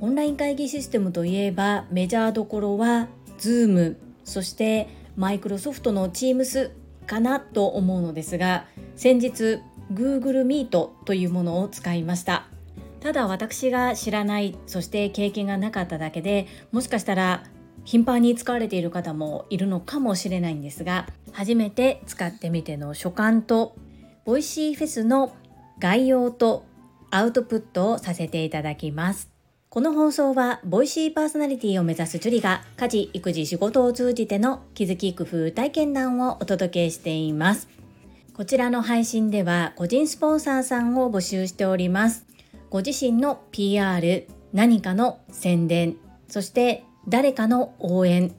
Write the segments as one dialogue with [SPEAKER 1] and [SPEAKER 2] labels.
[SPEAKER 1] オンライン会議システムといえばメジャーどころは Zoom そしてマイクロソフトの Teams かなと思うのですが先日 Google Meet というものを使いました。ただ私が知らないそして経験がなかっただけでもしかしたら頻繁に使われている方もいるのかもしれないんですが初めて使ってみての所感とボイシーフェスの概要とアウトプットをさせていただきます。この放送はボイシーパーソナリティを目指すジュリが家事育児仕事を通じての気づき工夫体験談をお届けしています。こちらの配信では個人スポンサーさんを募集しております。ご自身の PR 何かの宣伝そして誰かの応援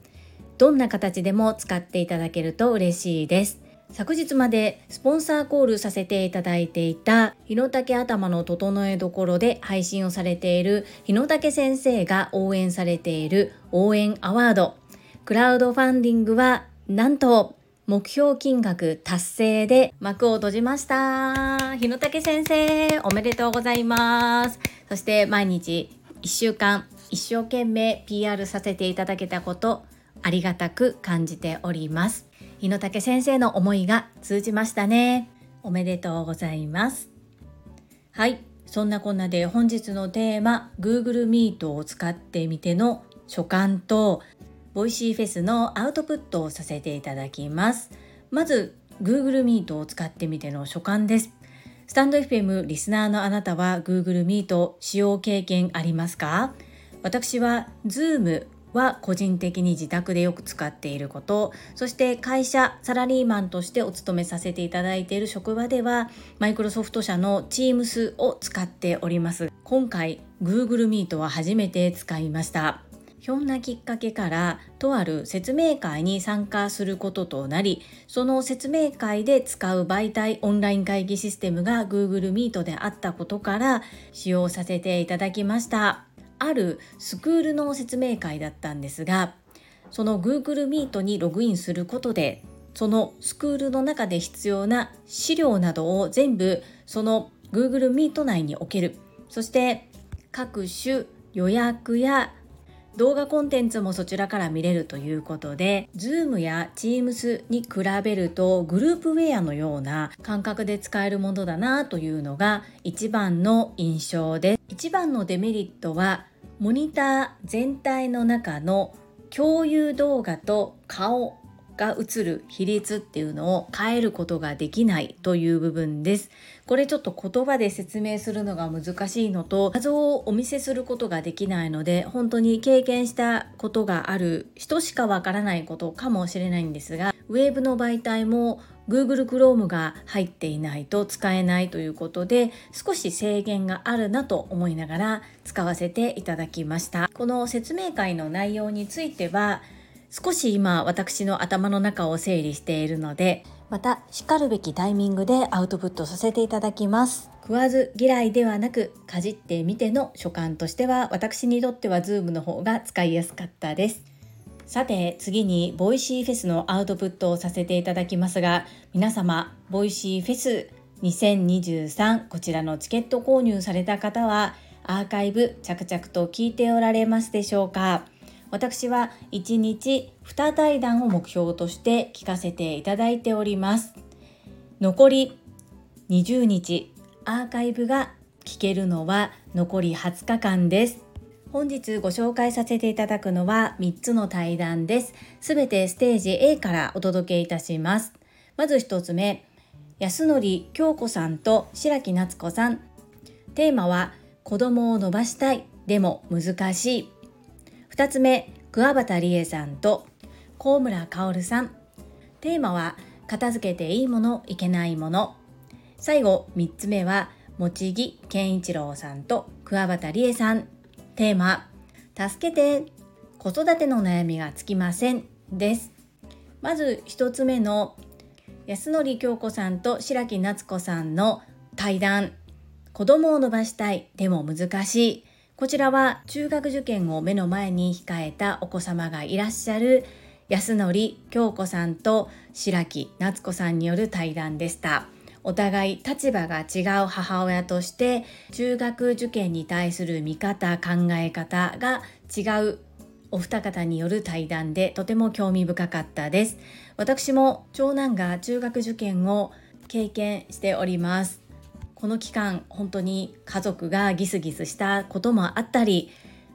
[SPEAKER 1] どんな形でも使っていただけると嬉しいです。昨日までスポンサーコールさせていただいていた日野武頭の整えどころで配信をされている日野武先生が応援されている応援アワードクラウドファンディングはなんと目標金額達成で幕を閉じました。日野武先生、おめでとうございます。そして毎日1週間一生懸命 PR させていただけたことありがたく感じております日野武先生の思いが通じましたね。おめでとうございます。はい。そんなこんなで本日のテーマ Google Meet を使ってみての所感とボイシーフェスのアウトプットをさせていただきます。まず Google Meet を使ってみての所感です。スタンド FM リスナーのあなたは Google Meet 使用経験ありますか？私は Zoom は個人的に自宅でよく使っていること。そして会社サラリーマンとしてお勤めさせていただいている職場ではマイクロソフト社の Teams を使っております。今回 Google Meet は初めて使いました。ひょんなきっかけからとある説明会に参加することとなりその説明会で使う媒体オンライン会議システムが Google Meet であったことから使用させていただきました。あるスクールの説明会だったんですがその Google Meet にログインすることでそのスクールの中で必要な資料などを全部その Google Meet 内に置ける。そして各種予約や動画コンテンツもそちらから見れるということで Zoom や Teams に比べるとグループウェアのような感覚で使えるものだなというのが一番の印象です。一番のデメリットはモニター全体の中の共有動画と顔が映る比率っていうのを変えることができないという部分です。これちょっと言葉で説明するのが難しいのと画像をお見せすることができないので本当に経験したことがある人しかわからないことかもしれないんですがウェーブの媒体も Google Chrome が入っていないと使えないということで少し制限があるなと思いながら使わせていただきました。この説明会の内容については少し今私の頭の中を整理しているのでまたしかるべきタイミングでアウトプットさせていただきます。食わず嫌いではなくかじってみての所感としては私にとっては Zoom の方が使いやすかったですさて次にボイシーフェスのアウトプットをさせていただきますが皆様ボイシーフェス2023こちらのチケット購入された方はアーカイブ着々と聞いておられますでしょうか。私は1日2対談を目標として聞かせていただいております。残り20日アーカイブが聞けるのは残り20日間です。本日ご紹介させていただくのは3つの対談です。すべてステージ A からお届けいたします。まず1つ目安則京子さんと白木夏子さん。テーマは子供を伸ばしたい。でも難しい。2つ目桑畑理恵さんと高村薫さん。テーマは片付けていいものいけないもの。最後3つ目は茂木健一郎さんと桑畑理恵さん。テーマ助けて子育ての悩みがつきませんです。まず1つ目の安則京子さんと白木夏子さんの対談。子供を伸ばしたいでも難しい。こちらは中学受験を目の前に控えたお子様がいらっしゃる安則京子さんと白木夏子さんによる対談でした。お互い立場が違う母親として中学受験に対する見方考え方が違うお二方による対談でとても興味深かったです。私も長男が中学受験を経験しております。この期間本当に家族がギスギスしたこともあったり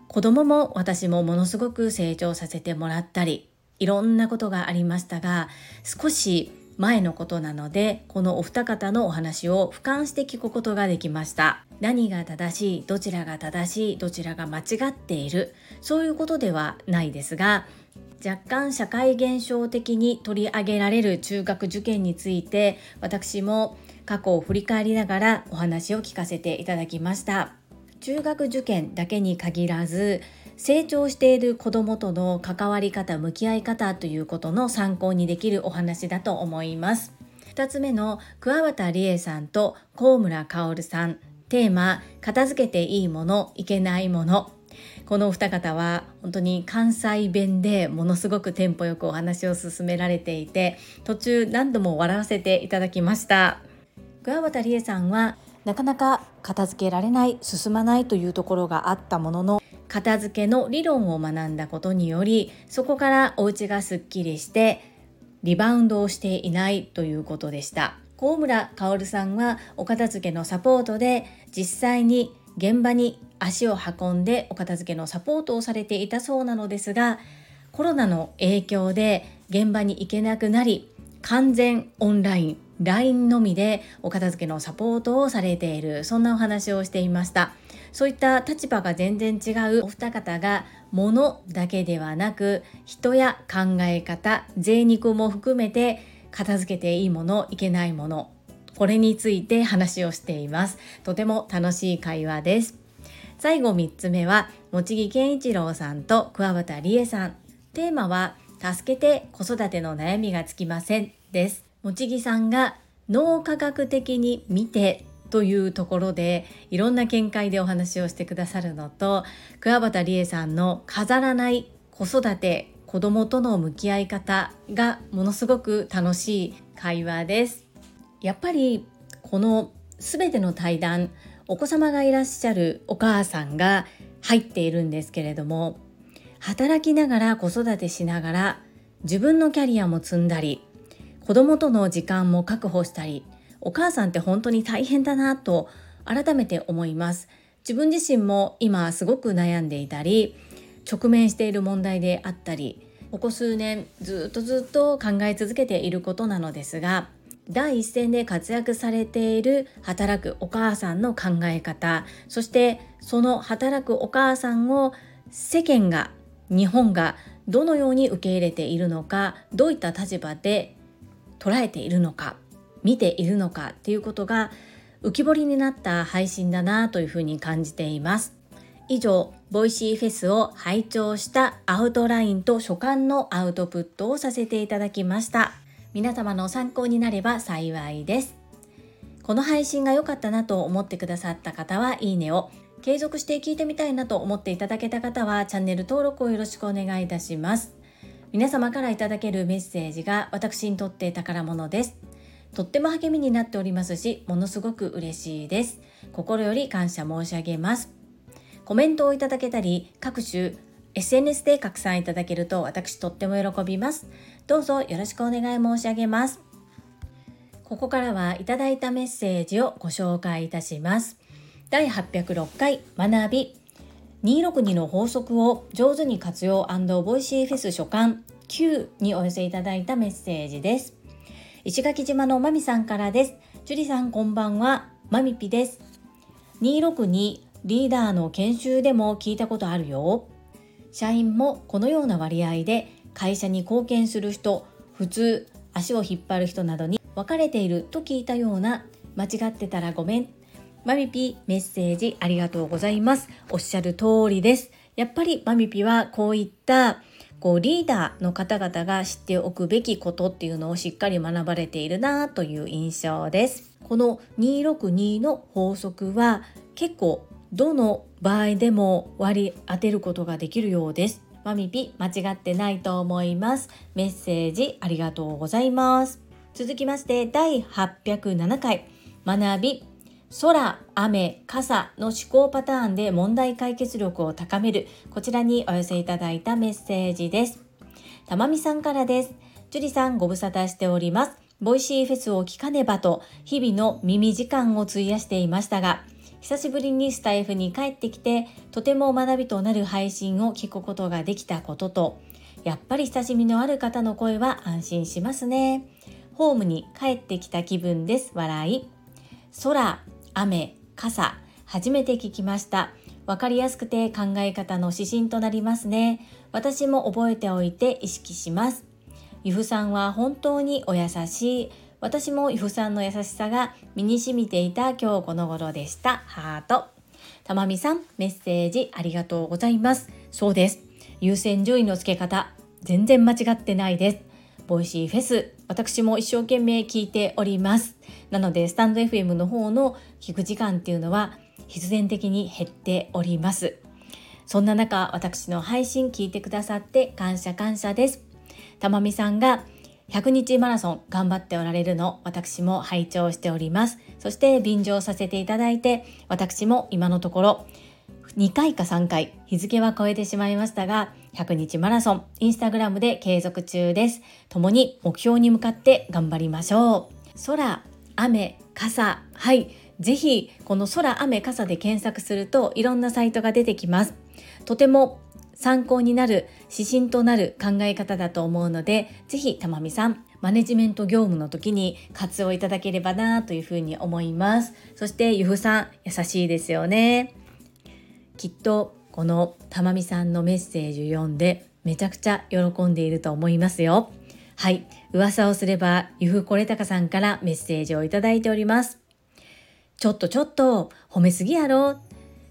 [SPEAKER 1] 子供も私もものすごく成長させてもらったりいろんなことがありましたが少し前のことなのでこのお二方のお話を俯瞰して聞くことができました。何が正しいどちらが正しいどちらが間違っているそういうことではないですが若干社会現象的に取り上げられる中学受験について私も過去を振り返りながらお話を聞かせていただきました。中学受験だけに限らず成長している子どもとの関わり方向き合い方ということの参考にできるお話だと思います。2つ目の桑畑理恵さんと高村薫さん。テーマ片付けていいものいけないもの。このお二方は本当に関西弁でものすごくテンポよくお話を進められていて途中何度も笑わせていただきました。桑畑理恵さんはなかなか片付けられない進まないというところがあったものの片付けの理論を学んだことによりそこからお家がすっきりしてリバウンドをしていないということでした。高村薫さんはお片付けのサポートで実際に現場に足を運んでお片付けのサポートをされていたそうなのですがコロナの影響で現場に行けなくなり完全オンライン。LINE のみでお片付けのサポートをされているそんなお話をしていました。そういった立場が全然違うお二方が物だけではなく人や考え方贅肉も含めて片付けていいものいけないものこれについて話をしています。とても楽しい会話です。最後3つ目は茂木健一郎さんと桑畑理恵さん。テーマは助けて子育ての悩みがつきませんです。もちぎさんが脳科学的に見てというところでいろんな見解でお話をしてくださるのと桑畑理恵さんの飾らない子育て子供との向き合い方がものすごく楽しい会話です。やっぱりこの全ての対談お子様がいらっしゃるお母さんが入っているんですけれども働きながら子育てしながら自分のキャリアも積んだり子供との時間も確保したりお母さんって本当に大変だなと改めて思います。自分自身も今すごく悩んでいたり直面している問題であったりここ数年ずっとずっと考え続けていることなのですが第一線で活躍されている働くお母さんの考え方そしてその働くお母さんを世間が日本がどのように受け入れているのかどういった立場で捉えているのか見ているのかっていうことが浮き彫りになった配信だなというふうに感じています。以上ボイシーフェスを拝聴したアウトラインと所感のアウトプットをさせていただきました。皆様の参考になれば幸いです。この配信が良かったなと思ってくださった方はいいねを継続して聞いてみたいなと思っていただけた方はチャンネル登録をよろしくお願いいたします。皆様からいただけるメッセージが私にとって宝物です。とっても励みになっておりますし、ものすごく嬉しいです。心より感謝申し上げます。コメントをいただけたり、各種 SNS で拡散いただけると私とっても喜びます。どうぞよろしくお願い申し上げます。ここからはいただいたメッセージをご紹介いたします。第806回学び262の法則を上手に活用ボイシーフェス所感9にお寄せいただいたメッセージです。石垣島のまみさんからです。樹里さんこんばんは、まみぴです。262リーダーの研修でも聞いたことあるよ。社員もこのような割合で会社に貢献する人、普通足を引っ張る人などに分かれていると聞いたような間違ってたらごめんマミピメッセージありがとうございます。おっしゃる通りです。やっぱりマミピはこういったこうリーダーの方々が知っておくべきことっていうのをしっかり学ばれているなという印象です。この262の法則は結構どの場合でも割り当てることができるようです。マミピ間違ってないと思います。メッセージありがとうございます。続きまして第807回学び空、雨、傘の思考パターンで問題解決力を高めるこちらにお寄せいただいたメッセージです。たまみさんからです。樹里さんご無沙汰しております。ボイシーフェスを聞かねばと日々の耳時間を費やしていましたが、久しぶりにスタイフに帰ってきてとても学びとなる配信を聞くことができたことと、やっぱり親しみのある方の声は安心しますね。ホームに帰ってきた気分です。笑い。空、雨、傘、初めて聞きました。わかりやすくて考え方の指針となりますね。私も覚えておいて意識します。ゆふさんは本当にお優しい。私もゆふさんの優しさが身に染みていた今日この頃でした。ハート。たまみさん、メッセージありがとうございます。そうです。優先順位の付け方、全然間違ってないです。ボイシーフェス、私も一生懸命聞いております。なので、スタンド FM の方の聞く時間っていうのは必然的に減っております。そんな中、私の配信聞いてくださって感謝感謝です。たまみさんが100日マラソン頑張っておられるの私も拝聴しております。そして便乗させていただいて私も今のところ2回か3回日付は超えてしまいましたが100日マラソンインスタグラムで継続中です。共に目標に向かって頑張りましょう。空、雨、傘、はい。ぜひこの空、雨、傘で検索するといろんなサイトが出てきます。とても参考になる指針となる考え方だと思うのでぜひたまみさんマネジメント業務の時に活用いただければなというふうに思いますそしてゆふさん優しいですよねきっとこのたまみさんのメッセージ読んでめちゃくちゃ喜んでいると思いますよ。はい。噂をすればゆふこれたかさんからメッセージをいただいております。ちょっとちょっと褒めすぎやろ。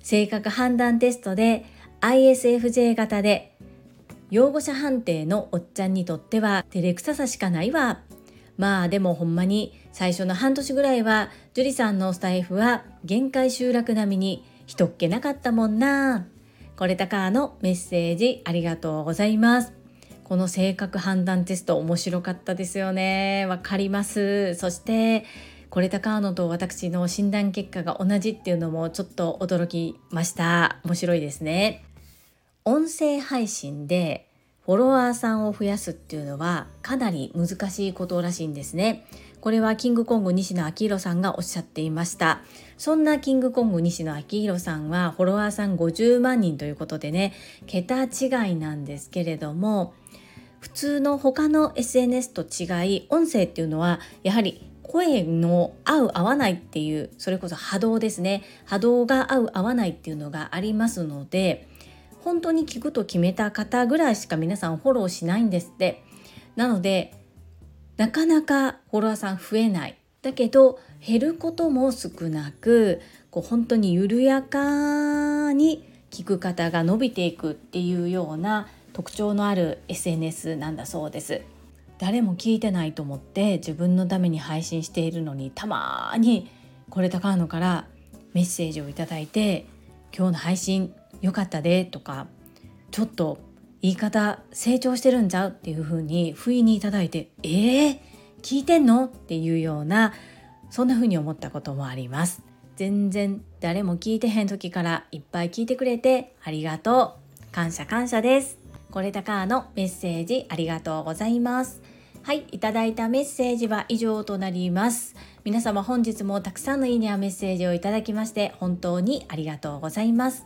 [SPEAKER 1] 性格判断テストで ISFJ 型で擁護者判定のおっちゃんにとっては照れくささしかないわ。まあでもほんまに最初の半年ぐらいは樹里さんのスタイフは限界集落並みに人っけなかったもんな。これたかのメッセージありがとうございます。この性格判断テスト面白かったですよね。わかります。そしてこれたかのと私の診断結果が同じっていうのもちょっと驚きました。面白いですね。音声配信でフォロワーさんを増やすっていうのはかなり難しいことらしいんですね。これはキングコング西野昭弘さんがおっしゃっていました。そんなキングコング西野昭弘さんはフォロワーさん50万人ということでね、桁違いなんですけれども、普通の他の SNS と違い、音声っていうのはやはり声の合う合わないっていうそれこそ波動ですね波動が合う合わないっていうのがありますので本当に聞くと決めた方ぐらいしか皆さんフォローしないんですってなのでなかなかフォロワーさん増えない。だけど減ることも少なくこう本当に緩やかに聞く方が伸びていくっていうような特徴のある SNS なんだそうです。誰も聞いてないと思って自分のために配信しているのにたまにこれ高野からメッセージをいただいて今日の配信良かったでとかちょっと言い方成長してるんちゃうっていう風に不意にいただいてえー、聞いてんの？っていうようなそんな風に思ったこともあります。全然誰も聞いてへん時からいっぱい聞いてくれてありがとう。感謝感謝です。これたかのメッセージありがとうございます。はい、いただいたメッセージは以上となります。皆様本日もたくさんのいいねやメッセージをいただきまして本当にありがとうございます。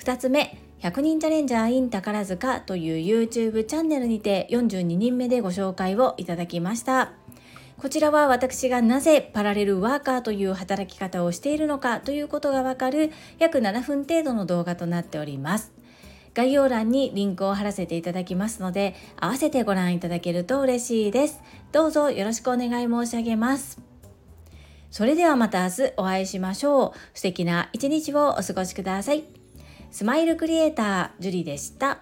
[SPEAKER 1] 2つ目100人チャレンジャー in 宝塚という YouTube チャンネルにて42人目でご紹介をいただきました。こちらは私がなぜパラレルワーカーという働き方をしているのかということがわかる約7分程度の動画となっております。概要欄にリンクを貼らせていただきますので合わせてご覧いただけると嬉しいです。どうぞよろしくお願い申し上げます。それではまた明日お会いしましょう。素敵な一日をお過ごしください。スマイルクリエイタージュリでした。